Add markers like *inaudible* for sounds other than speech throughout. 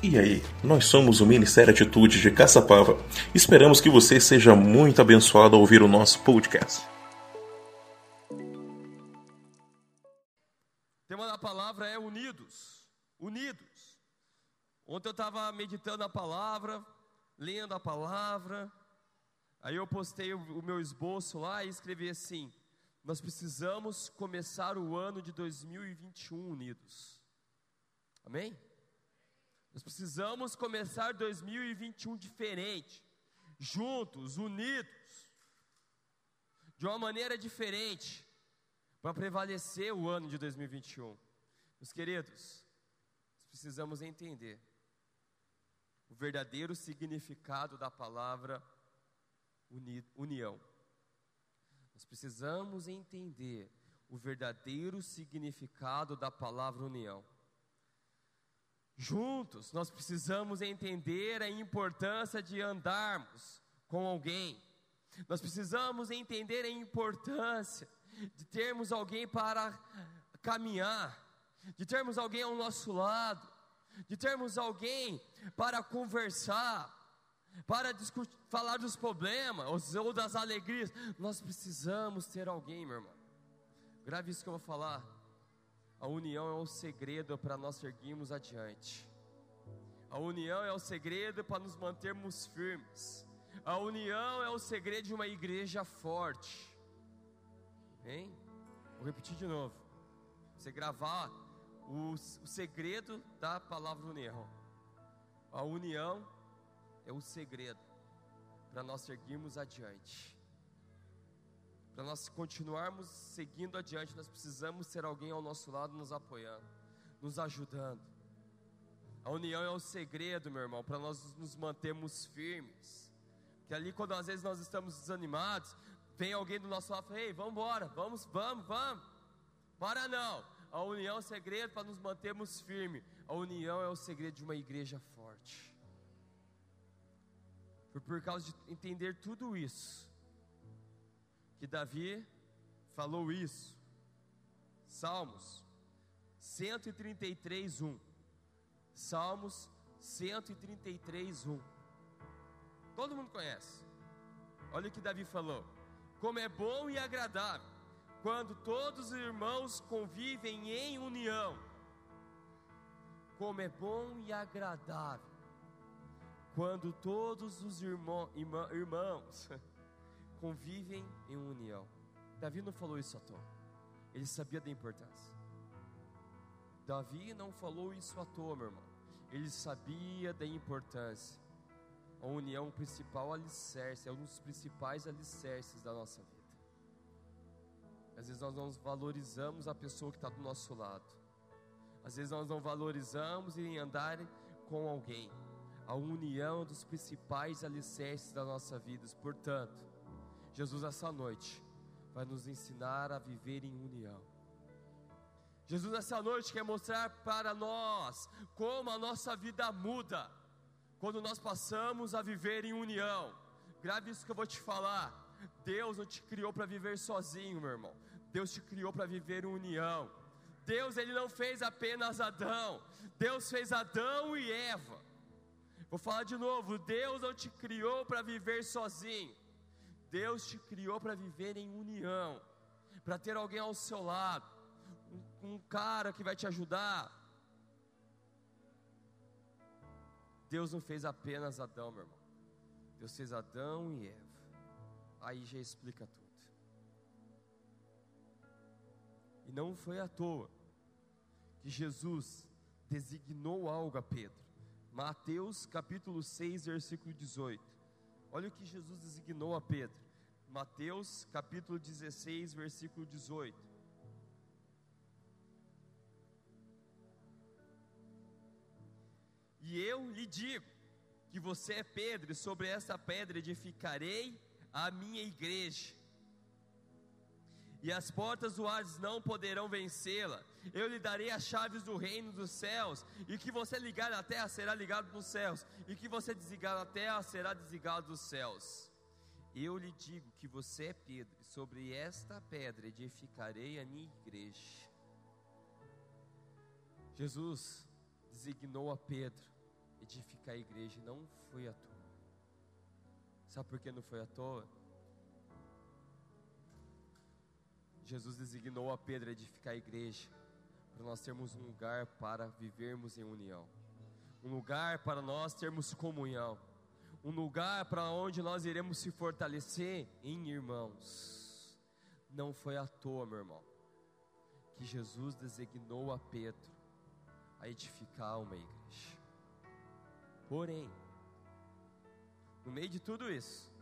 E aí, nós somos o Ministério Atitude de Caçapava. Esperamos que você seja muito abençoado ao ouvir o nosso podcast. O tema da palavra é unidos. Unidos. Ontem eu estava meditando a palavra, lendo a palavra. Aí eu postei o meu esboço lá e escrevi assim: Nós precisamos começar o ano de 2021 unidos. Amém? Nós precisamos começar 2021 diferente, juntos, unidos, de uma maneira diferente, para prevalecer o ano de 2021. Meus queridos, nós precisamos entender o verdadeiro significado da palavra uni união. Nós precisamos entender o verdadeiro significado da palavra união. Juntos, nós precisamos entender a importância de andarmos com alguém. Nós precisamos entender a importância de termos alguém para caminhar, de termos alguém ao nosso lado, de termos alguém para conversar, para discutir, falar dos problemas ou das alegrias. Nós precisamos ter alguém, meu irmão. Grave isso que eu vou falar. A união é o segredo para nós seguirmos adiante. A união é o segredo para nos mantermos firmes. A união é o segredo de uma igreja forte. Hein? Vou repetir de novo. Você gravar o, o segredo da palavra união. A união é o segredo para nós seguirmos adiante. Para nós continuarmos seguindo adiante, nós precisamos ter alguém ao nosso lado nos apoiando, nos ajudando. A união é o segredo, meu irmão, para nós nos mantermos firmes. Que ali, quando às vezes nós estamos desanimados, vem alguém do nosso lado e fala: Ei, vamos embora, vamos, vamos, vamos. Para não. A união é o segredo para nos mantermos firmes. A união é o segredo de uma igreja forte. Foi por causa de entender tudo isso que Davi falou isso. Salmos 133, 1. Salmos 133, 1. Todo mundo conhece. Olha o que Davi falou: Como é bom e agradável quando todos os irmãos convivem em união. Como é bom e agradável quando todos os irmão, irmã, irmãos *laughs* convivem em união. Davi não falou isso à toa, ele sabia da importância. Davi não falou isso à toa, meu irmão, ele sabia da importância. A união é o principal alicerce, é um dos principais alicerces da nossa vida. Às vezes nós não valorizamos a pessoa que está do nosso lado. Às vezes nós não valorizamos em andar com alguém. A união é um dos principais alicerces da nossa vida. Portanto, Jesus, essa noite, vai nos ensinar a viver em união. Jesus, essa noite, quer mostrar para nós como a nossa vida muda quando nós passamos a viver em união. Grave isso que eu vou te falar. Deus não te criou para viver sozinho, meu irmão. Deus te criou para viver em união. Deus ele não fez apenas Adão. Deus fez Adão e Eva. Vou falar de novo. Deus não te criou para viver sozinho. Deus te criou para viver em união, para ter alguém ao seu lado, um, um cara que vai te ajudar. Deus não fez apenas Adão, meu irmão. Deus fez Adão e Eva. Aí já explica tudo. E não foi à toa que Jesus designou algo a Pedro. Mateus capítulo 6, versículo 18. Olha o que Jesus designou a Pedro. Mateus capítulo 16, versículo 18. E eu lhe digo que você é Pedro, e sobre essa pedra edificarei a minha igreja. E as portas do Hades não poderão vencê-la. Eu lhe darei as chaves do reino dos céus, e que você ligar na terra será ligado nos céus, e que você desligar na terra será desligado dos céus. Eu lhe digo que você é Pedro, e sobre esta pedra edificarei a minha igreja. Jesus designou a Pedro edificar a igreja, não foi à toa. Sabe por que não foi à toa? Jesus designou a Pedro edificar a igreja, para nós termos um lugar para vivermos em união, um lugar para nós termos comunhão, um lugar para onde nós iremos se fortalecer em irmãos. Não foi à toa, meu irmão, que Jesus designou a Pedro a edificar uma igreja. Porém, no meio de tudo isso,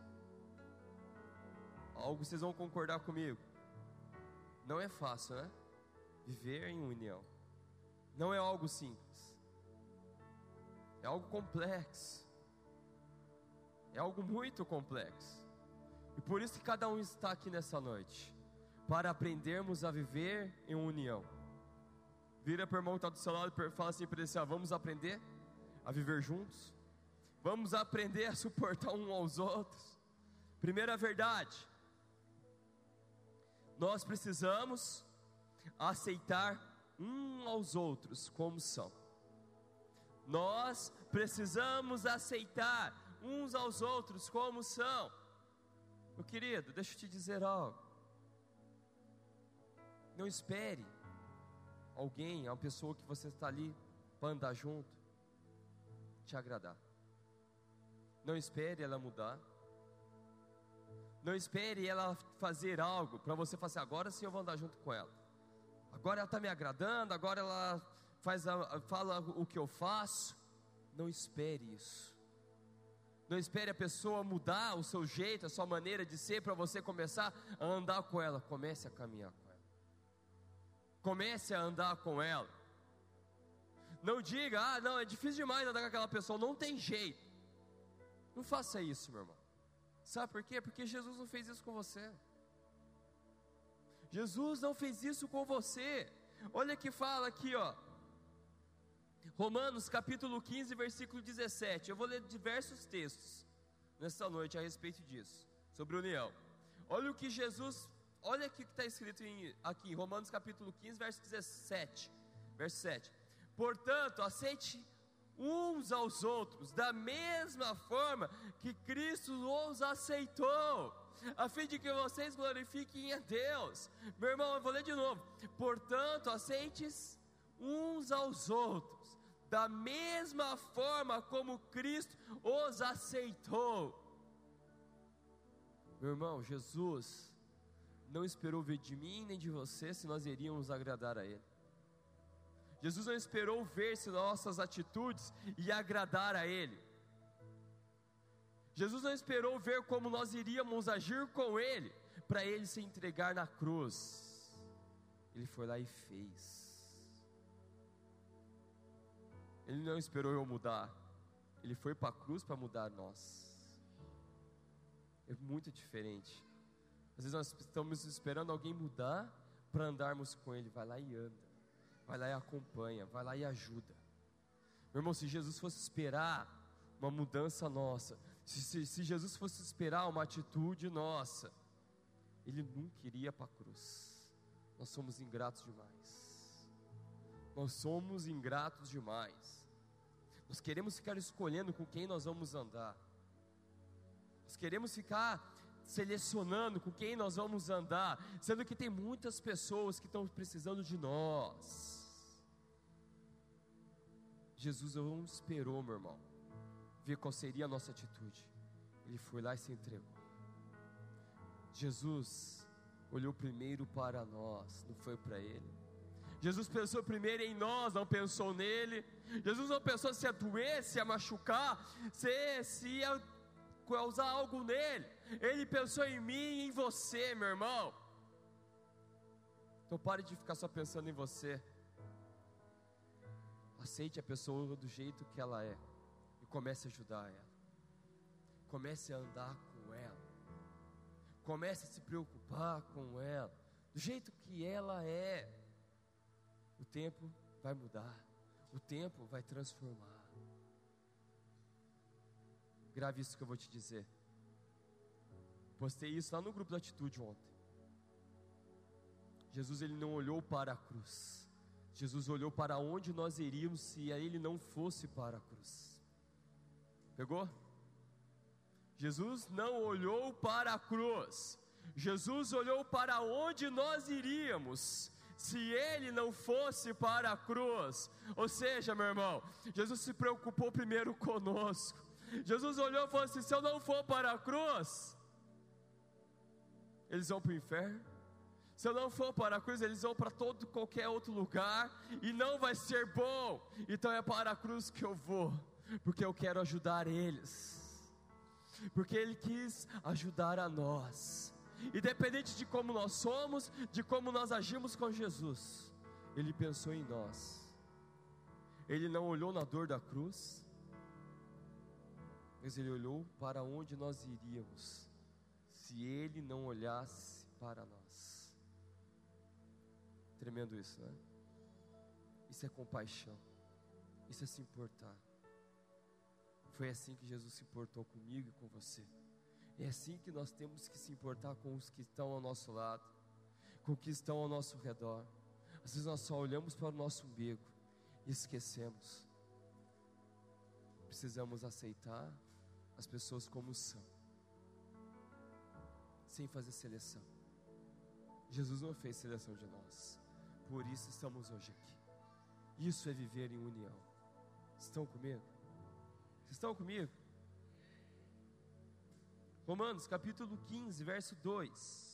algo vocês vão concordar comigo. Não é fácil, né? Viver em união. Não é algo simples. É algo complexo. É algo muito complexo. E por isso que cada um está aqui nessa noite para aprendermos a viver em união. Vira para o irmão que está do seu lado e fala assim para ele: ah, vamos aprender a viver juntos, vamos aprender a suportar um aos outros. Primeira verdade, nós precisamos aceitar um aos outros como são. Nós precisamos aceitar uns aos outros como são. Meu querido, deixa eu te dizer algo. Não espere alguém, uma pessoa que você está ali para andar junto, te agradar. Não espere ela mudar. Não espere ela fazer algo para você fazer assim, agora sim eu vou andar junto com ela. Agora ela está me agradando, agora ela faz a, fala o que eu faço. Não espere isso. Não espere a pessoa mudar o seu jeito, a sua maneira de ser para você começar a andar com ela. Comece a caminhar com ela. Comece a andar com ela. Não diga, ah, não, é difícil demais andar com aquela pessoa. Não tem jeito. Não faça isso, meu irmão. Sabe por quê? Porque Jesus não fez isso com você. Jesus não fez isso com você. Olha que fala aqui, ó. Romanos capítulo 15, versículo 17. Eu vou ler diversos textos nessa noite a respeito disso, sobre união. Olha o que Jesus, olha o que está escrito em, aqui Romanos capítulo 15, verso 17. Verso 7. Portanto, aceite uns aos outros, da mesma forma que Cristo os aceitou, a fim de que vocês glorifiquem a Deus. Meu irmão, eu vou ler de novo. Portanto, aceites uns aos outros, da mesma forma como Cristo os aceitou. Meu irmão, Jesus não esperou ver de mim nem de você se nós iríamos agradar a Ele. Jesus não esperou ver se nossas atitudes e agradar a Ele. Jesus não esperou ver como nós iríamos agir com Ele, para Ele se entregar na cruz. Ele foi lá e fez. Ele não esperou eu mudar, Ele foi para a cruz para mudar nós. É muito diferente. Às vezes nós estamos esperando alguém mudar para andarmos com Ele. Vai lá e anda vai lá e acompanha, vai lá e ajuda. Meu irmão, se Jesus fosse esperar uma mudança nossa, se, se, se Jesus fosse esperar uma atitude nossa, Ele nunca iria para a cruz. Nós somos ingratos demais. Nós somos ingratos demais. Nós queremos ficar escolhendo com quem nós vamos andar. Nós queremos ficar selecionando com quem nós vamos andar, sendo que tem muitas pessoas que estão precisando de nós. Jesus não esperou, meu irmão, ver qual seria a nossa atitude. Ele foi lá e se entregou. Jesus olhou primeiro para nós, não foi para ele. Jesus pensou primeiro em nós, não pensou nele. Jesus não pensou se ia doer, se ia machucar, se, se ia causar algo nele. Ele pensou em mim e em você, meu irmão. Então pare de ficar só pensando em você. Aceite a pessoa do jeito que ela é comece a ajudar ela. Comece a andar com ela. Comece a se preocupar com ela, do jeito que ela é. O tempo vai mudar, o tempo vai transformar. Grave isso que eu vou te dizer. Postei isso lá no grupo da Atitude ontem. Jesus ele não olhou para a cruz. Jesus olhou para onde nós iríamos se ele não fosse para a cruz. Pegou? Jesus não olhou para a cruz, Jesus olhou para onde nós iríamos. Se ele não fosse para a cruz, ou seja, meu irmão, Jesus se preocupou primeiro conosco. Jesus olhou e falou assim: se eu não for para a cruz, eles vão para o inferno. Se eu não for para a cruz, eles vão para todo qualquer outro lugar e não vai ser bom. Então é para a cruz que eu vou, porque eu quero ajudar eles. Porque ele quis ajudar a nós. Independente de como nós somos, de como nós agimos com Jesus, ele pensou em nós. Ele não olhou na dor da cruz, mas ele olhou para onde nós iríamos se ele não olhasse para nós. Tremendo isso, né? Isso é compaixão, isso é se importar. Foi assim que Jesus se importou comigo e com você. É assim que nós temos que se importar com os que estão ao nosso lado, com os que estão ao nosso redor. Às vezes nós só olhamos para o nosso umbigo e esquecemos. Precisamos aceitar as pessoas como são sem fazer seleção. Jesus não fez seleção de nós, por isso estamos hoje aqui. Isso é viver em união. Estão comigo? Estão comigo? Romanos capítulo 15, verso 2.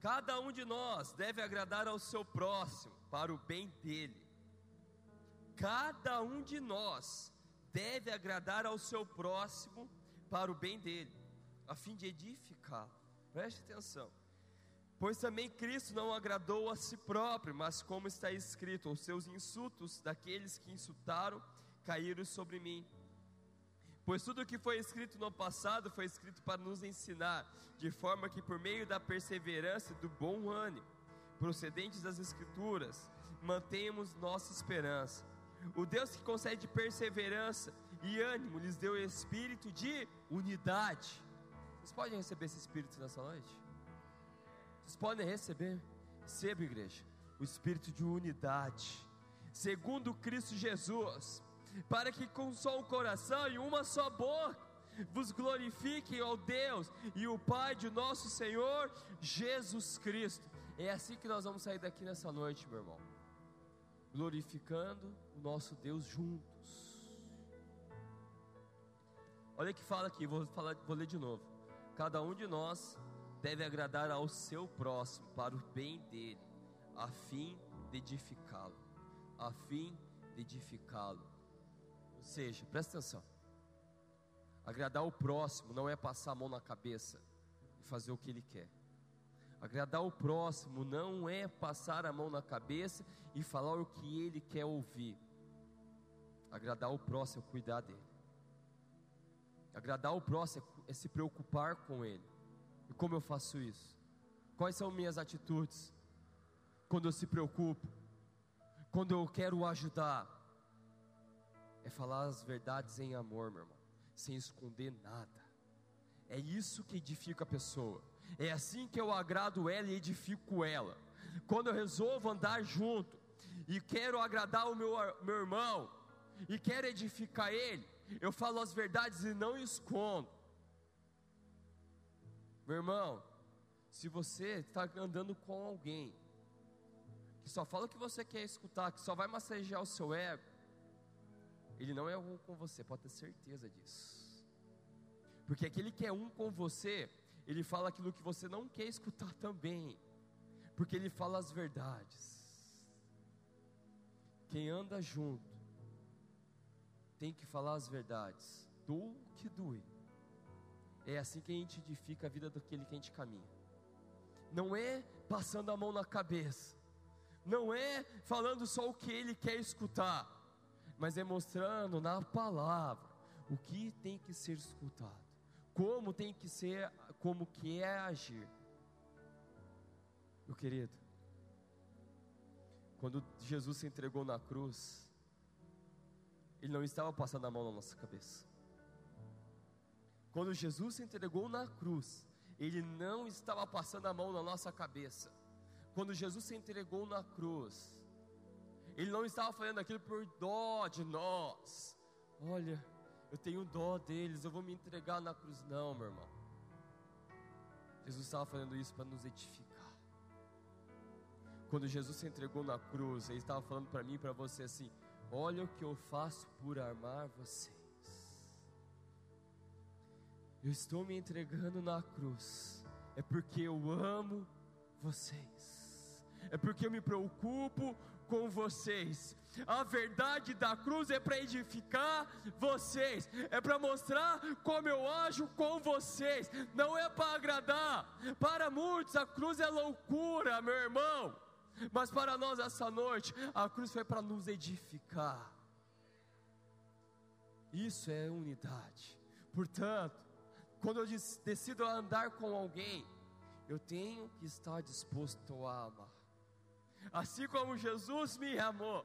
Cada um de nós deve agradar ao seu próximo para o bem dele. Cada um de nós deve agradar ao seu próximo para o bem dele, a fim de edificá-lo. Preste atenção. Pois também Cristo não agradou a si próprio, mas como está escrito, os seus insultos daqueles que insultaram caíram sobre mim. Pois tudo o que foi escrito no passado foi escrito para nos ensinar, de forma que por meio da perseverança e do bom ânimo, procedentes das Escrituras, mantenhamos nossa esperança. O Deus que concede perseverança e ânimo lhes deu espírito de unidade. Vocês podem receber esse espírito nessa noite? Vocês podem receber? Receba, igreja, o espírito de unidade, segundo Cristo Jesus, para que com só um coração e uma só boca vos glorifiquem ao Deus e o Pai de nosso Senhor Jesus Cristo. É assim que nós vamos sair daqui nessa noite, meu irmão glorificando o nosso Deus juntos. Olha que fala aqui, vou, falar, vou ler de novo. Cada um de nós deve agradar ao seu próximo para o bem dele, a fim de edificá-lo. A fim de edificá-lo. Ou seja, presta atenção. Agradar o próximo não é passar a mão na cabeça e fazer o que ele quer. Agradar o próximo não é passar a mão na cabeça e falar o que ele quer ouvir. Agradar o próximo é cuidar dele. Agradar o próximo é se preocupar com ele. Como eu faço isso? Quais são minhas atitudes? Quando eu se preocupo, quando eu quero ajudar, é falar as verdades em amor, meu irmão, sem esconder nada. É isso que edifica a pessoa. É assim que eu agrado ela e edifico ela. Quando eu resolvo andar junto e quero agradar o meu, meu irmão e quero edificar ele, eu falo as verdades e não escondo. Meu irmão, se você está andando com alguém que só fala o que você quer escutar, que só vai massagear o seu ego, ele não é um com você, pode ter certeza disso. Porque aquele que é um com você, ele fala aquilo que você não quer escutar também, porque ele fala as verdades. Quem anda junto tem que falar as verdades, do que doer. É assim que a gente edifica a vida daquele que a gente caminha. Não é passando a mão na cabeça, não é falando só o que ele quer escutar, mas é mostrando na palavra o que tem que ser escutado como tem que ser, como que é agir. Meu querido, quando Jesus se entregou na cruz, Ele não estava passando a mão na nossa cabeça. Quando Jesus se entregou na cruz, Ele não estava passando a mão na nossa cabeça. Quando Jesus se entregou na cruz, Ele não estava fazendo aquilo por dó de nós. Olha, eu tenho dó deles, eu vou me entregar na cruz. Não, meu irmão. Jesus estava fazendo isso para nos edificar. Quando Jesus se entregou na cruz, Ele estava falando para mim e para você assim: Olha o que eu faço por amar vocês. Eu estou me entregando na cruz, é porque eu amo vocês, é porque eu me preocupo com vocês. A verdade da cruz é para edificar vocês, é para mostrar como eu ajo com vocês, não é para agradar. Para muitos a cruz é loucura, meu irmão, mas para nós essa noite a cruz foi para nos edificar. Isso é unidade. Portanto, quando eu decido andar com alguém, eu tenho que estar disposto a amar assim como Jesus me amou.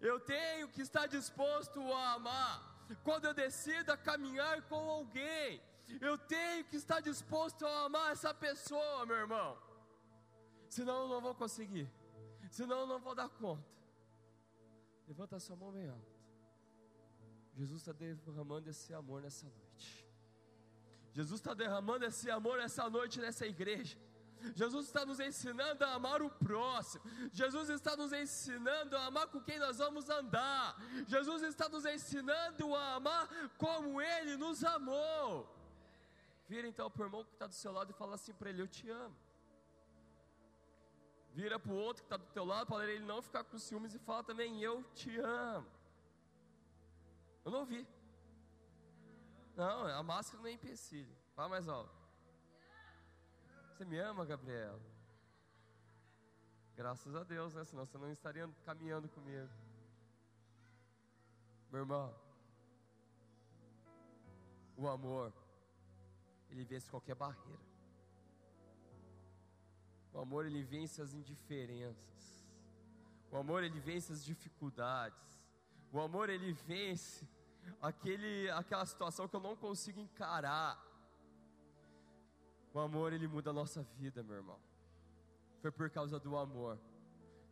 Eu tenho que estar disposto a amar. Quando eu decido caminhar com alguém, eu tenho que estar disposto a amar essa pessoa, meu irmão. Senão eu não vou conseguir. Senão eu não vou dar conta. Levanta a sua mão bem alto. Jesus está derramando esse amor nessa noite. Jesus está derramando esse amor essa noite nessa igreja. Jesus está nos ensinando a amar o próximo. Jesus está nos ensinando a amar com quem nós vamos andar. Jesus está nos ensinando a amar como Ele nos amou. Vira então para o irmão que está do seu lado e fala assim para ele: Eu te amo. Vira para o outro que está do teu lado para ele não ficar com ciúmes e fala também: Eu te amo. Eu não ouvi. Não, a máscara não é empecilho. Fala mais alto. Você me ama, Gabriela? Graças a Deus, né? Senão você não estaria caminhando comigo. Meu irmão, o amor, ele vence qualquer barreira. O amor, ele vence as indiferenças. O amor, ele vence as dificuldades. O amor, ele vence aquele, aquela situação que eu não consigo encarar. O amor ele muda a nossa vida, meu irmão. Foi por causa do amor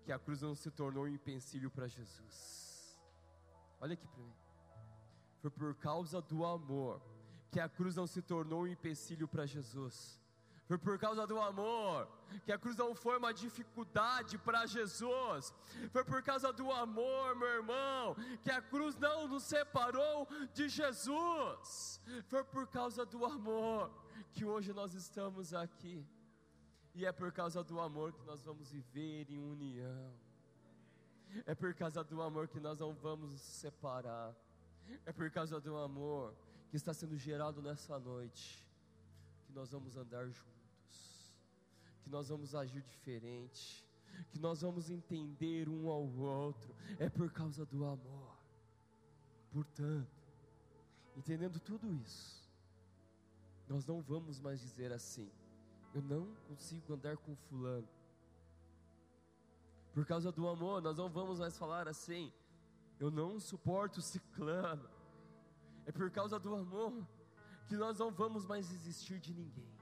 que a cruz não se tornou um empecilho para Jesus. Olha aqui para mim. Foi por causa do amor que a cruz não se tornou um empecilho para Jesus. Foi por causa do amor que a cruz não foi uma dificuldade para Jesus. Foi por causa do amor, meu irmão, que a cruz não nos separou de Jesus. Foi por causa do amor que hoje nós estamos aqui. E é por causa do amor que nós vamos viver em união. É por causa do amor que nós não vamos nos separar. É por causa do amor que está sendo gerado nessa noite que nós vamos andar juntos. Que nós vamos agir diferente. Que nós vamos entender um ao outro. É por causa do amor. Portanto, entendendo tudo isso, nós não vamos mais dizer assim: eu não consigo andar com Fulano. Por causa do amor, nós não vamos mais falar assim: eu não suporto Ciclano. É por causa do amor que nós não vamos mais existir de ninguém.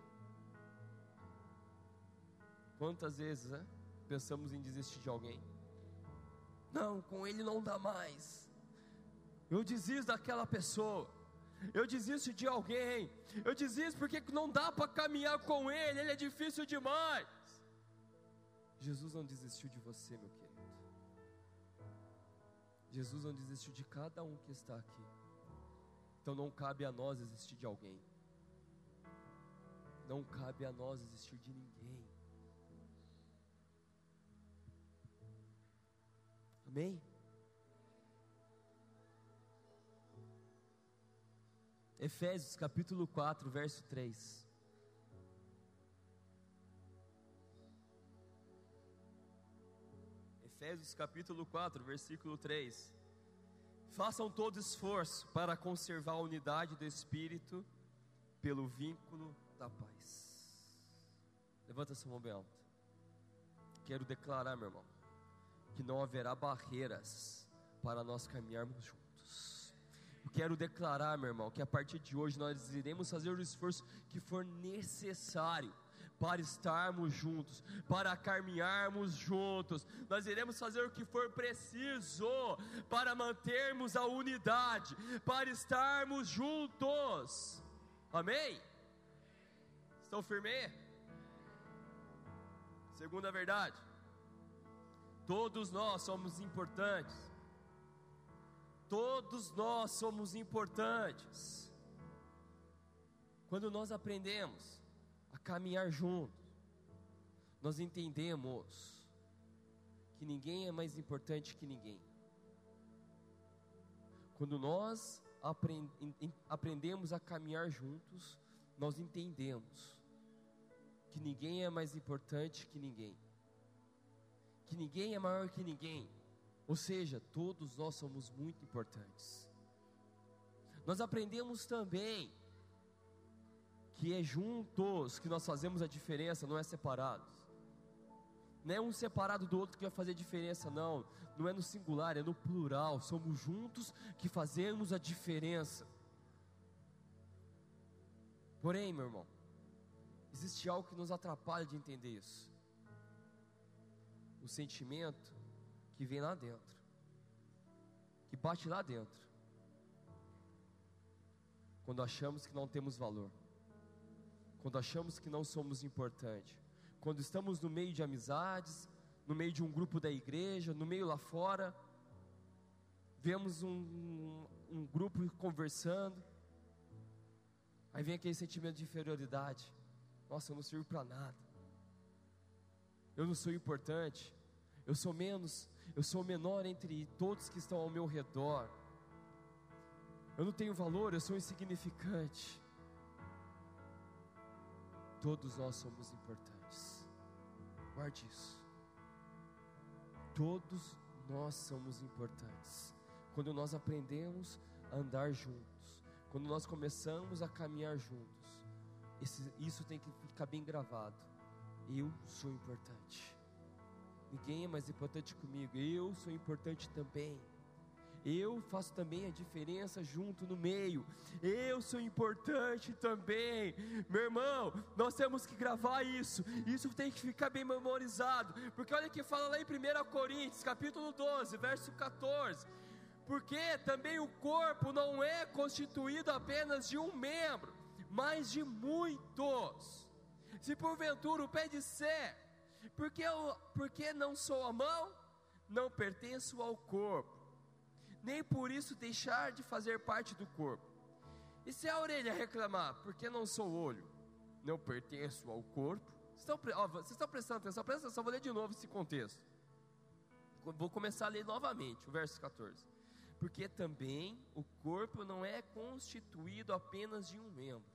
Quantas vezes né, pensamos em desistir de alguém? Não, com ele não dá mais. Eu desisto daquela pessoa eu desisto de alguém, eu desisto porque não dá para caminhar com Ele, Ele é difícil demais. Jesus não desistiu de você, meu querido. Jesus não desistiu de cada um que está aqui. Então não cabe a nós desistir de alguém. Não cabe a nós desistir de ninguém. Amém? Efésios capítulo 4, verso 3. Efésios capítulo 4, versículo 3. Façam todo esforço para conservar a unidade do Espírito pelo vínculo da paz. Levanta sua mão bem alta. Quero declarar, meu irmão, que não haverá barreiras para nós caminharmos juntos quero declarar, meu irmão, que a partir de hoje nós iremos fazer o esforço que for necessário para estarmos juntos, para caminharmos juntos. Nós iremos fazer o que for preciso para mantermos a unidade, para estarmos juntos. Amém? Estão firmes? Segunda verdade. Todos nós somos importantes. Todos nós somos importantes. Quando nós aprendemos a caminhar juntos, nós entendemos que ninguém é mais importante que ninguém. Quando nós aprendemos a caminhar juntos, nós entendemos que ninguém é mais importante que ninguém, que ninguém é maior que ninguém, ou seja, todos nós somos muito importantes. Nós aprendemos também que é juntos que nós fazemos a diferença, não é separados. Não é um separado do outro que vai fazer diferença, não. Não é no singular, é no plural. Somos juntos que fazemos a diferença. Porém, meu irmão, existe algo que nos atrapalha de entender isso. O sentimento que vem lá dentro, que bate lá dentro, quando achamos que não temos valor, quando achamos que não somos importantes, quando estamos no meio de amizades, no meio de um grupo da igreja, no meio lá fora, vemos um, um, grupo conversando, aí vem aquele sentimento de inferioridade. Nossa, eu não sirvo para nada. Eu não sou importante. Eu sou menos, eu sou menor entre todos que estão ao meu redor. Eu não tenho valor, eu sou insignificante. Todos nós somos importantes. Guarde isso. Todos nós somos importantes. Quando nós aprendemos a andar juntos, quando nós começamos a caminhar juntos, isso tem que ficar bem gravado. Eu sou importante. Ninguém é mais importante comigo. Eu sou importante também. Eu faço também a diferença junto no meio. Eu sou importante também. Meu irmão, nós temos que gravar isso. Isso tem que ficar bem memorizado. Porque olha que fala lá em 1 Coríntios, capítulo 12, verso 14. Porque também o corpo não é constituído apenas de um membro mas de muitos. Se porventura o pé disser, porque, eu, porque não sou a mão, não pertenço ao corpo, nem por isso deixar de fazer parte do corpo. E se a orelha reclamar, porque não sou olho, não pertenço ao corpo, estão, ó, vocês estão prestando atenção, presta atenção, vou ler de novo esse contexto. Vou começar a ler novamente o verso 14. Porque também o corpo não é constituído apenas de um membro,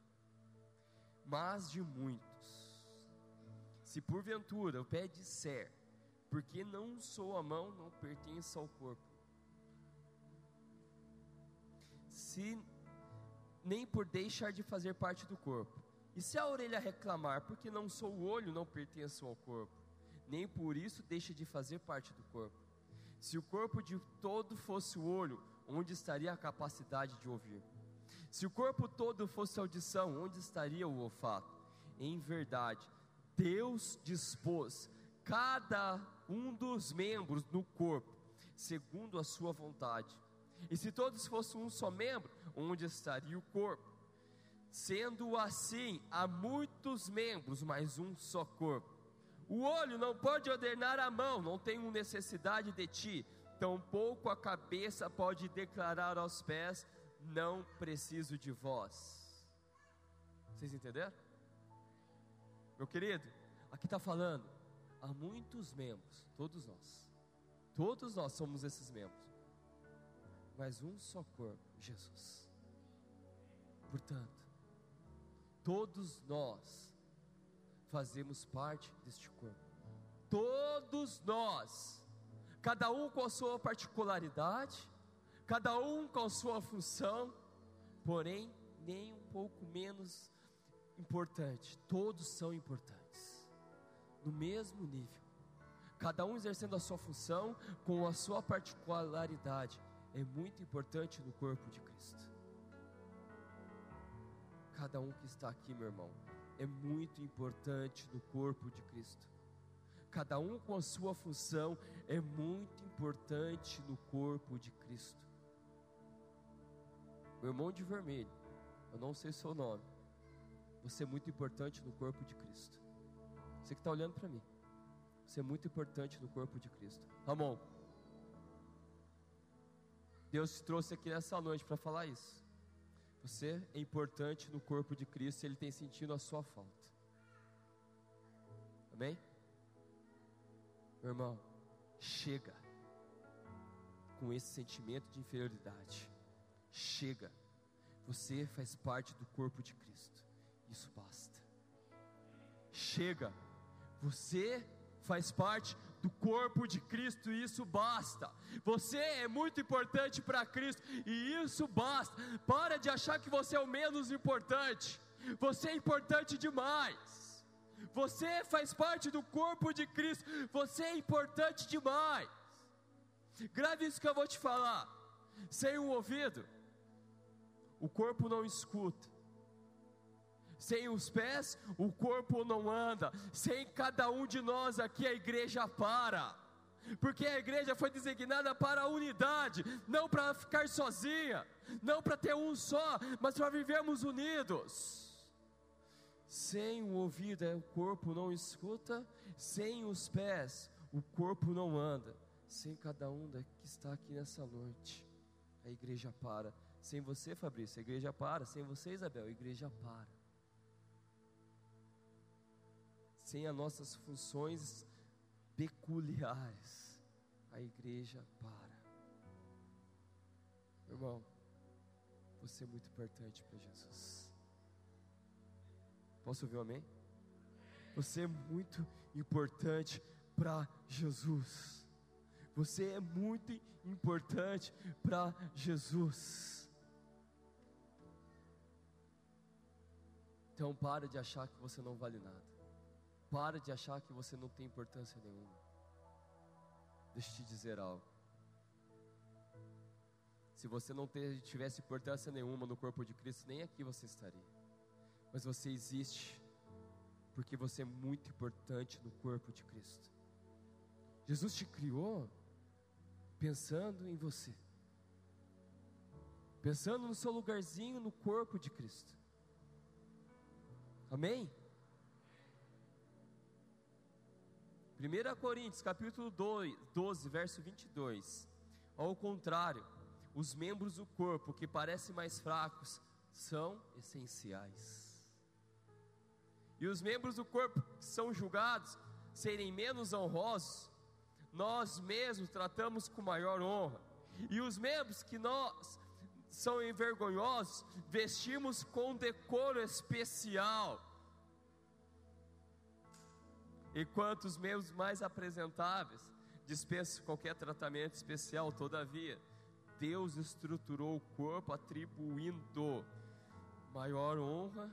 mas de muitos. Se porventura o pé disser, porque não sou a mão, não pertence ao corpo. Se nem por deixar de fazer parte do corpo. E se a orelha reclamar, porque não sou o olho, não pertenço ao corpo, nem por isso deixa de fazer parte do corpo. Se o corpo de todo fosse o olho, onde estaria a capacidade de ouvir? Se o corpo todo fosse audição, onde estaria o olfato? Em verdade, Deus dispôs cada um dos membros do corpo, segundo a sua vontade. E se todos fossem um só membro, onde estaria o corpo? Sendo assim, há muitos membros, mas um só corpo. O olho não pode ordenar a mão, não tenho necessidade de ti. Tampouco a cabeça pode declarar aos pés: não preciso de vós. Vocês entenderam? Meu querido, aqui está falando, há muitos membros, todos nós, todos nós somos esses membros, mas um só corpo, Jesus. Portanto, todos nós fazemos parte deste corpo, todos nós, cada um com a sua particularidade, cada um com a sua função, porém, nem um pouco menos importante, todos são importantes, no mesmo nível, cada um exercendo a sua função com a sua particularidade, é muito importante no corpo de Cristo. Cada um que está aqui, meu irmão, é muito importante no corpo de Cristo. Cada um com a sua função é muito importante no corpo de Cristo. Meu irmão de vermelho, eu não sei seu nome. Você é muito importante no corpo de Cristo. Você que está olhando para mim. Você é muito importante no corpo de Cristo. Ramon, Deus te trouxe aqui nessa noite para falar isso. Você é importante no corpo de Cristo e Ele tem sentido a sua falta. Amém? Meu irmão, chega com esse sentimento de inferioridade. Chega. Você faz parte do corpo de Cristo. Isso basta. Chega. Você faz parte do corpo de Cristo isso basta. Você é muito importante para Cristo e isso basta. Para de achar que você é o menos importante. Você é importante demais. Você faz parte do corpo de Cristo. Você é importante demais. Grave isso que eu vou te falar. Sem o ouvido, o corpo não escuta. Sem os pés, o corpo não anda. Sem cada um de nós aqui, a igreja para. Porque a igreja foi designada para a unidade, não para ficar sozinha, não para ter um só, mas para vivermos unidos. Sem o ouvido, o corpo não escuta, sem os pés, o corpo não anda. Sem cada um que está aqui nessa noite, a igreja para. Sem você, Fabrício, a igreja para. Sem você, Isabel, a igreja para. Sem as nossas funções peculiares, a igreja para. Irmão, você é muito importante para Jesus. Posso ouvir um amém? Você é muito importante para Jesus. Você é muito importante para Jesus. Então para de achar que você não vale nada. Para de achar que você não tem importância nenhuma. Deixa eu te dizer algo. Se você não tivesse importância nenhuma no corpo de Cristo, nem aqui você estaria. Mas você existe porque você é muito importante no corpo de Cristo. Jesus te criou pensando em você, pensando no seu lugarzinho no corpo de Cristo. Amém? 1 Coríntios capítulo 2, 12, verso 22. Ao contrário, os membros do corpo que parecem mais fracos são essenciais. E os membros do corpo que são julgados serem menos honrosos, nós mesmos tratamos com maior honra. E os membros que nós são envergonhosos, vestimos com decoro especial. Enquanto os meus mais apresentáveis dispensam qualquer tratamento especial, todavia, Deus estruturou o corpo atribuindo maior honra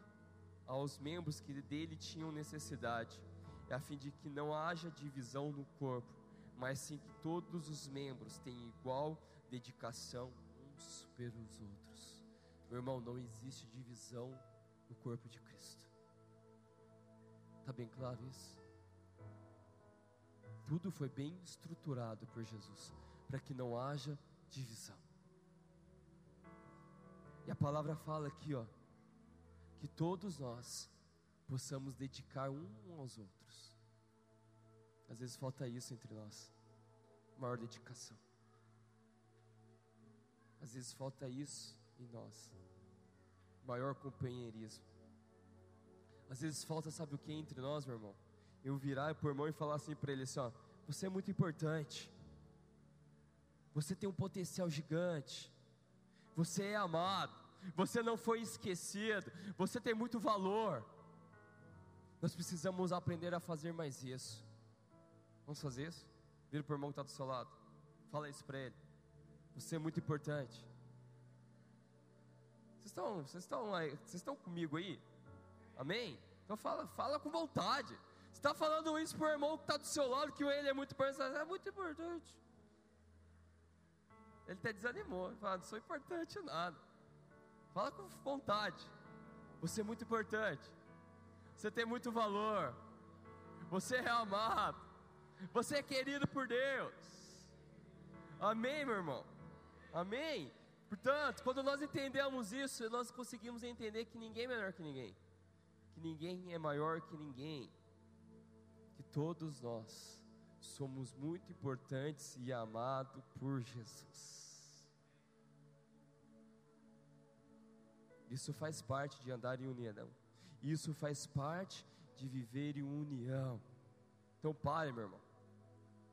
aos membros que dele tinham necessidade, a fim de que não haja divisão no corpo, mas sim que todos os membros tenham igual dedicação uns pelos outros. Meu irmão, não existe divisão no corpo de Cristo. Está bem claro isso? Tudo foi bem estruturado por Jesus, para que não haja divisão. E a palavra fala aqui, ó, que todos nós possamos dedicar um aos outros. Às vezes falta isso entre nós, maior dedicação. Às vezes falta isso em nós, maior companheirismo. Às vezes falta, sabe o que entre nós, meu irmão? eu virar por mão e falar assim para ele assim, ó, você é muito importante. Você tem um potencial gigante. Você é amado. Você não foi esquecido. Você tem muito valor. Nós precisamos aprender a fazer mais isso. Vamos fazer isso? Vira para o irmão que está do seu lado. Fala isso para ele. Você é muito importante. Vocês estão, vocês estão, vocês estão comigo aí? Amém? Então fala, fala com vontade está falando isso para o irmão que está do seu lado, que ele é muito importante. É muito importante. Ele até desanimou. Ele fala, não sou importante nada. Fala com vontade. Você é muito importante. Você tem muito valor. Você é amado. Você é querido por Deus. Amém, meu irmão? Amém? Portanto, quando nós entendemos isso, nós conseguimos entender que ninguém é melhor que ninguém, que ninguém é maior que ninguém, que todos nós somos muito importantes e amados por Jesus. Isso faz parte de andar em união. Isso faz parte de viver em união. Então pare, meu irmão.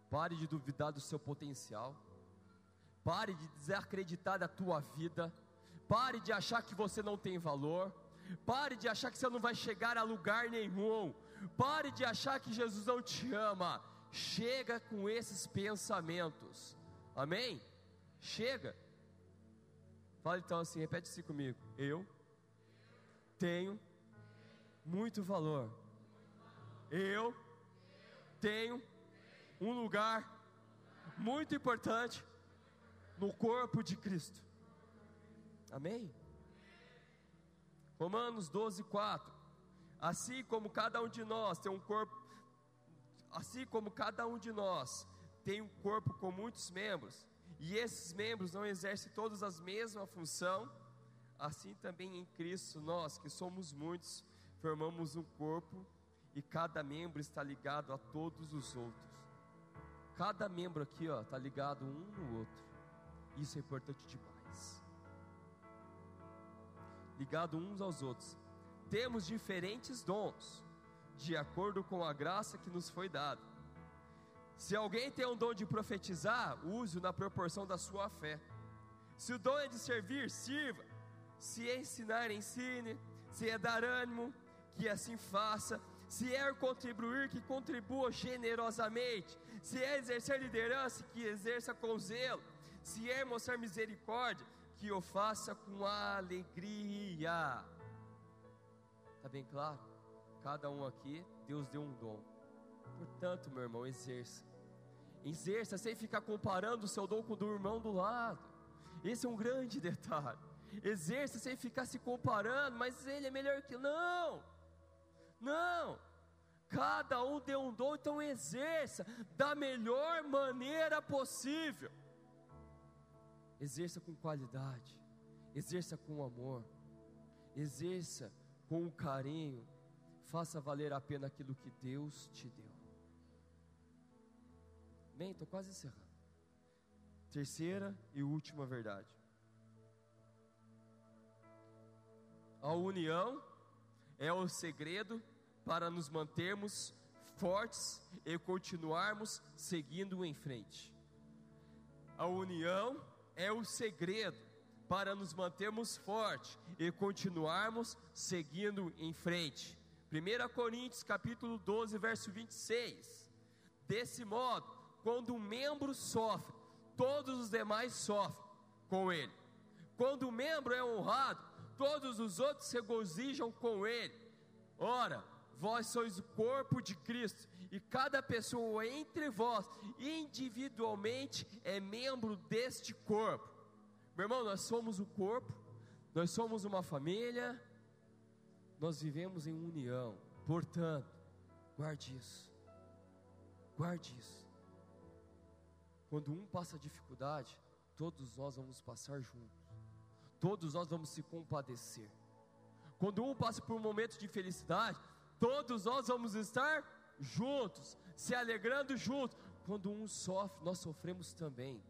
Pare de duvidar do seu potencial. Pare de desacreditar da tua vida. Pare de achar que você não tem valor. Pare de achar que você não vai chegar a lugar nenhum. Pare de achar que Jesus não te ama. Chega com esses pensamentos. Amém? Chega. Fala então assim, repete-se comigo. Eu tenho muito valor. Eu tenho um lugar muito importante no corpo de Cristo. Amém? Romanos 12, 4. Assim como cada um de nós tem um corpo, assim como cada um de nós tem um corpo com muitos membros, e esses membros não exercem todas as mesma função, assim também em Cristo nós, que somos muitos, formamos um corpo e cada membro está ligado a todos os outros. Cada membro aqui, ó, está ligado um no outro. Isso é importante demais. Ligado uns aos outros. Temos diferentes dons, de acordo com a graça que nos foi dada. Se alguém tem um dom de profetizar, use-o na proporção da sua fé. Se o dom é de servir, sirva. Se é ensinar, ensine. Se é dar ânimo, que assim faça. Se é contribuir, que contribua generosamente. Se é exercer liderança, que exerça com zelo se é mostrar misericórdia, que eu faça com alegria. Está bem claro? Cada um aqui, Deus deu um dom. Portanto, meu irmão, exerça. Exerça sem ficar comparando o seu dom com o do irmão do lado. Esse é um grande detalhe. Exerça sem ficar se comparando, mas ele é melhor que. Não! Não! Cada um deu um dom, então exerça da melhor maneira possível. Exerça com qualidade, exerça com amor, exerça com carinho, faça valer a pena aquilo que Deus te deu. Bem, estou quase encerrando. Terceira e última verdade. A união é o segredo para nos mantermos fortes e continuarmos seguindo em frente. A união é o segredo para nos mantermos fortes e continuarmos seguindo em frente. 1 Coríntios capítulo 12, verso 26. Desse modo, quando um membro sofre, todos os demais sofrem com ele. Quando o membro é honrado, todos os outros se regozijam com ele. Ora, vós sois o corpo de Cristo e cada pessoa entre vós, individualmente, é membro deste corpo. Meu irmão, nós somos o corpo, nós somos uma família, nós vivemos em união. Portanto, guarde isso, guarde isso. Quando um passa dificuldade, todos nós vamos passar juntos, todos nós vamos se compadecer. Quando um passa por um momento de felicidade, todos nós vamos estar juntos, se alegrando juntos. Quando um sofre, nós sofremos também.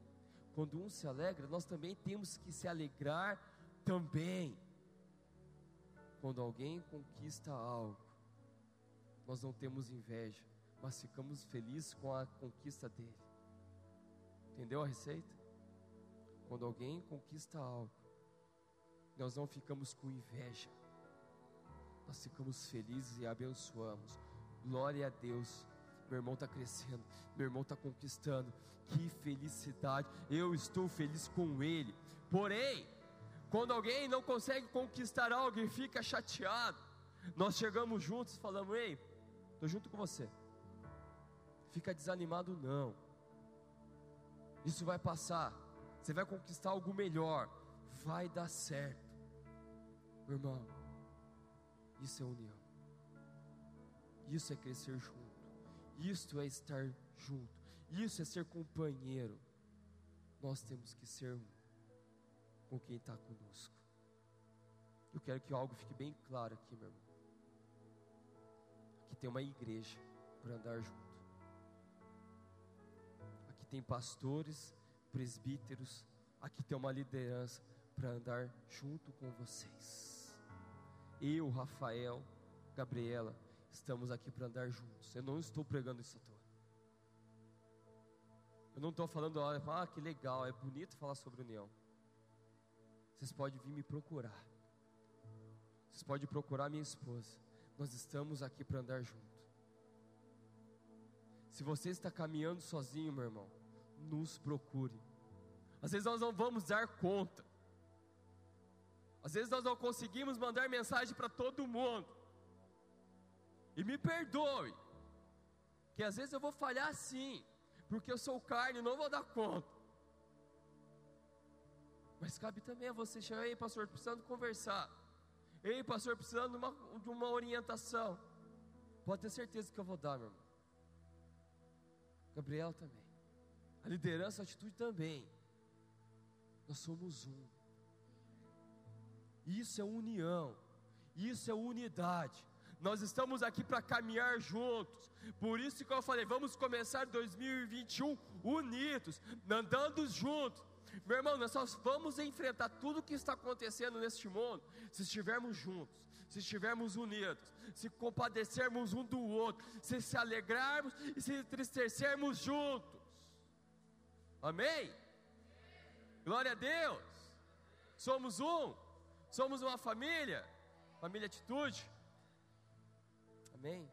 Quando um se alegra, nós também temos que se alegrar também. Quando alguém conquista algo, nós não temos inveja, mas ficamos felizes com a conquista dele. Entendeu a receita? Quando alguém conquista algo, nós não ficamos com inveja, nós ficamos felizes e abençoamos. Glória a Deus. Meu irmão está crescendo, meu irmão está conquistando. Que felicidade! Eu estou feliz com ele. Porém, quando alguém não consegue conquistar algo e fica chateado, nós chegamos juntos e falamos: Ei, estou junto com você. Fica desanimado, não. Isso vai passar. Você vai conquistar algo melhor. Vai dar certo. Meu irmão, Isso é união. Isso é crescer junto. Isto é estar junto. Isso é ser companheiro. Nós temos que ser um com quem está conosco. Eu quero que algo fique bem claro aqui, meu irmão. Aqui tem uma igreja para andar junto. Aqui tem pastores, presbíteros. Aqui tem uma liderança para andar junto com vocês. Eu, Rafael, Gabriela, estamos aqui para andar juntos. Eu não estou pregando isso à toa. Eu não estou falando, ah, que legal, é bonito falar sobre união. Vocês podem vir me procurar. Vocês podem procurar minha esposa. Nós estamos aqui para andar junto. Se você está caminhando sozinho, meu irmão, nos procure. Às vezes nós não vamos dar conta. Às vezes nós não conseguimos mandar mensagem para todo mundo. E me perdoe, que às vezes eu vou falhar sim, porque eu sou carne e não vou dar conta. Mas cabe também a você chegar, ei pastor, precisando conversar. Ei pastor, precisando de uma, de uma orientação. Pode ter certeza que eu vou dar, meu irmão. Gabriel também. A liderança, a atitude também. Nós somos um. Isso é união. Isso é unidade. Nós estamos aqui para caminhar juntos. Por isso que eu falei, vamos começar 2021 unidos, andando juntos. Meu irmão, nós só vamos enfrentar tudo o que está acontecendo neste mundo se estivermos juntos, se estivermos unidos, se compadecermos um do outro, se se alegrarmos e se entristecermos juntos. Amém? Glória a Deus. Somos um, somos uma família, família atitude. Amém?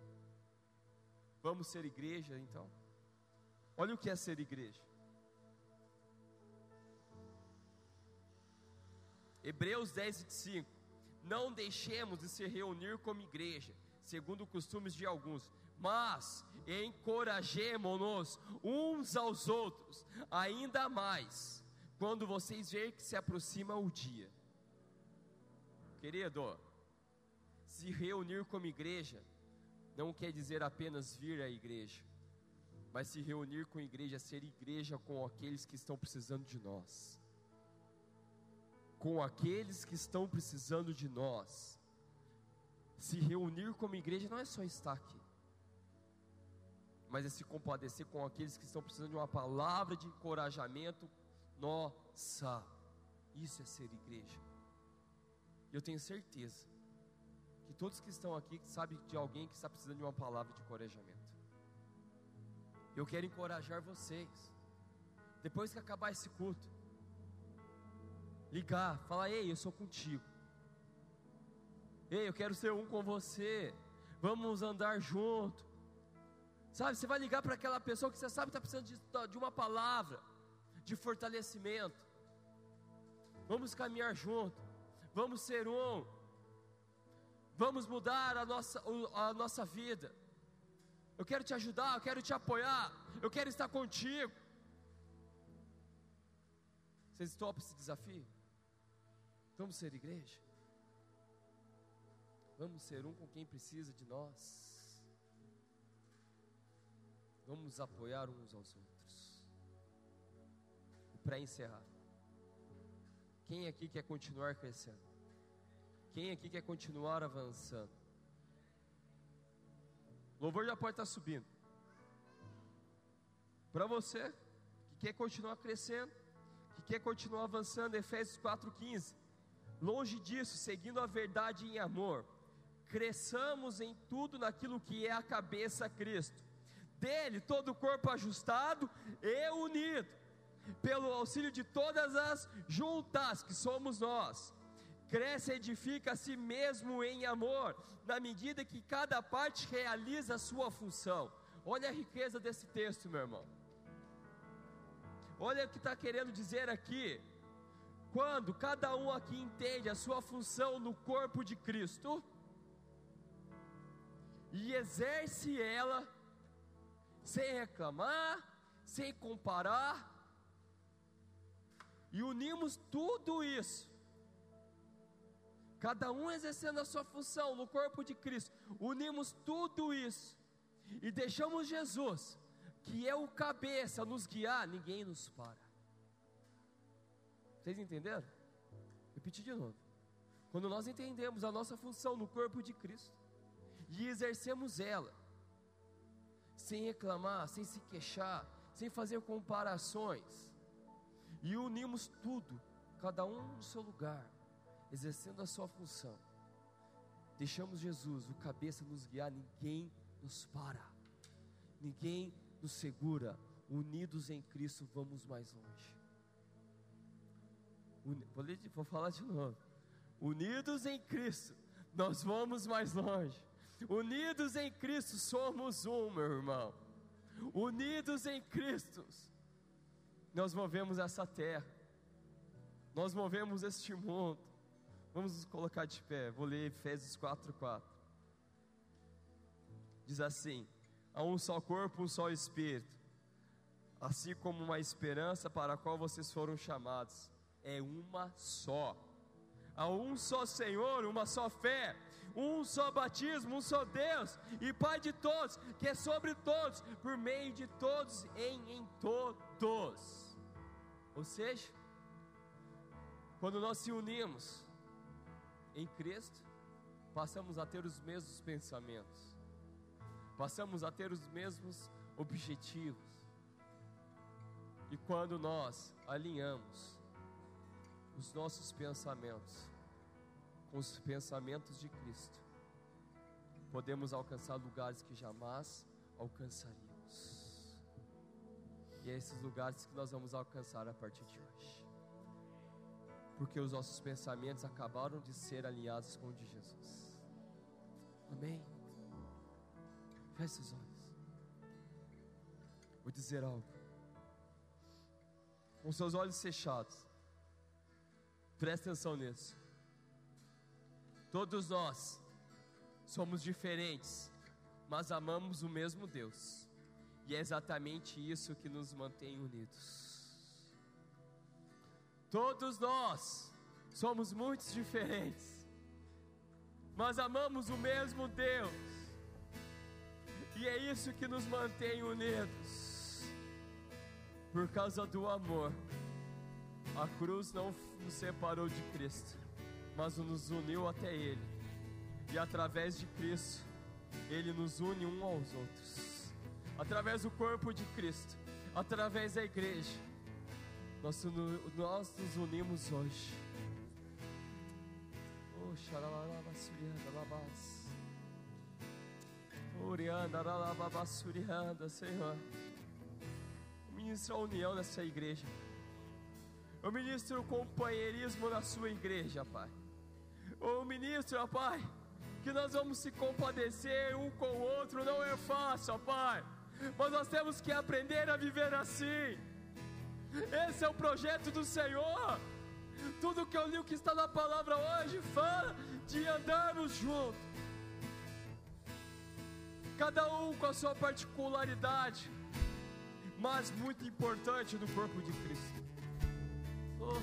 Vamos ser igreja então. Olha o que é ser igreja. Hebreus 10, 25. Não deixemos de se reunir como igreja, segundo costumes de alguns, mas encorajemo-nos uns aos outros, ainda mais, quando vocês verem que se aproxima o dia. Querido, se reunir como igreja não quer dizer apenas vir à igreja, mas se reunir com a igreja, ser igreja com aqueles que estão precisando de nós. Com aqueles que estão precisando de nós. Se reunir como igreja não é só estar aqui, mas é se compadecer com aqueles que estão precisando de uma palavra de encorajamento nossa. Isso é ser igreja. E eu tenho certeza que todos que estão aqui sabem de alguém que está precisando de uma palavra de encorajamento. Eu quero encorajar vocês. Depois que acabar esse culto, ligar, falar: "Ei, eu sou contigo. Ei, eu quero ser um com você. Vamos andar junto." Sabe, você vai ligar para aquela pessoa que você sabe está precisando de, de uma palavra de fortalecimento. Vamos caminhar junto. Vamos ser um. Vamos mudar a nossa, a nossa vida. Eu quero te ajudar, eu quero te apoiar, eu quero estar contigo. Vocês topam esse desafio? Vamos ser igreja? Vamos ser um com quem precisa de nós. Vamos apoiar uns aos outros. E para encerrar, quem aqui quer continuar crescendo? Quem aqui quer continuar avançando? O louvor já pode estar subindo. Para você que quer continuar crescendo, que quer continuar avançando, Efésios 4,15. Longe disso, seguindo a verdade em amor, cresçamos em tudo naquilo que é a cabeça Cristo. Dele todo o corpo ajustado e unido, pelo auxílio de todas as juntas que somos nós cresce e edifica a si mesmo em amor, na medida que cada parte realiza a sua função. Olha a riqueza desse texto, meu irmão. Olha o que está querendo dizer aqui. Quando cada um aqui entende a sua função no corpo de Cristo e exerce ela, sem reclamar, sem comparar, e unimos tudo isso cada um exercendo a sua função no corpo de Cristo, unimos tudo isso e deixamos Jesus, que é o cabeça, nos guiar, ninguém nos para. Vocês entenderam? Repetir de novo. Quando nós entendemos a nossa função no corpo de Cristo e exercemos ela, sem reclamar, sem se queixar, sem fazer comparações, e unimos tudo, cada um no seu lugar, exercendo a sua função. Deixamos Jesus, o cabeça, nos guiar, ninguém nos para, ninguém nos segura. Unidos em Cristo, vamos mais longe. Vou, vou falar de novo. Unidos em Cristo, nós vamos mais longe. Unidos em Cristo, somos um, meu irmão. Unidos em Cristo, nós movemos essa terra, nós movemos este mundo. Vamos nos colocar de pé, vou ler Efésios 4,4. Diz assim: há um só corpo, um só espírito, assim como uma esperança para a qual vocês foram chamados, é uma só. Há um só Senhor, uma só fé, um só batismo, um só Deus e Pai de todos, que é sobre todos, por meio de todos, em, em todos. Ou seja, quando nós se unimos em Cristo, passamos a ter os mesmos pensamentos, passamos a ter os mesmos objetivos. E quando nós alinhamos os nossos pensamentos com os pensamentos de Cristo, podemos alcançar lugares que jamais alcançaríamos. E é esses lugares que nós vamos alcançar a partir de hoje. Porque os nossos pensamentos acabaram de ser alinhados com o de Jesus. Amém. Feche os olhos. Vou dizer algo. Com seus olhos fechados. Preste atenção nisso. Todos nós somos diferentes, mas amamos o mesmo Deus. E é exatamente isso que nos mantém unidos. Todos nós somos muito diferentes, mas amamos o mesmo Deus. E é isso que nos mantém unidos. Por causa do amor. A cruz não nos separou de Cristo mas nos uniu até Ele. E através de Cristo, Ele nos une um aos outros. Através do corpo de Cristo, através da igreja, nós, nós nos unimos hoje. Oh, Senhor. Ministra a união nessa igreja. Eu ministro o companheirismo na sua igreja, Pai. Ô ministro, Pai, que nós vamos se compadecer um com o outro, não é fácil, Pai, mas nós temos que aprender a viver assim. Esse é o projeto do Senhor. Tudo que eu li, o que está na palavra hoje, fala de andarmos juntos, cada um com a sua particularidade, mas muito importante no corpo de Cristo. Oh,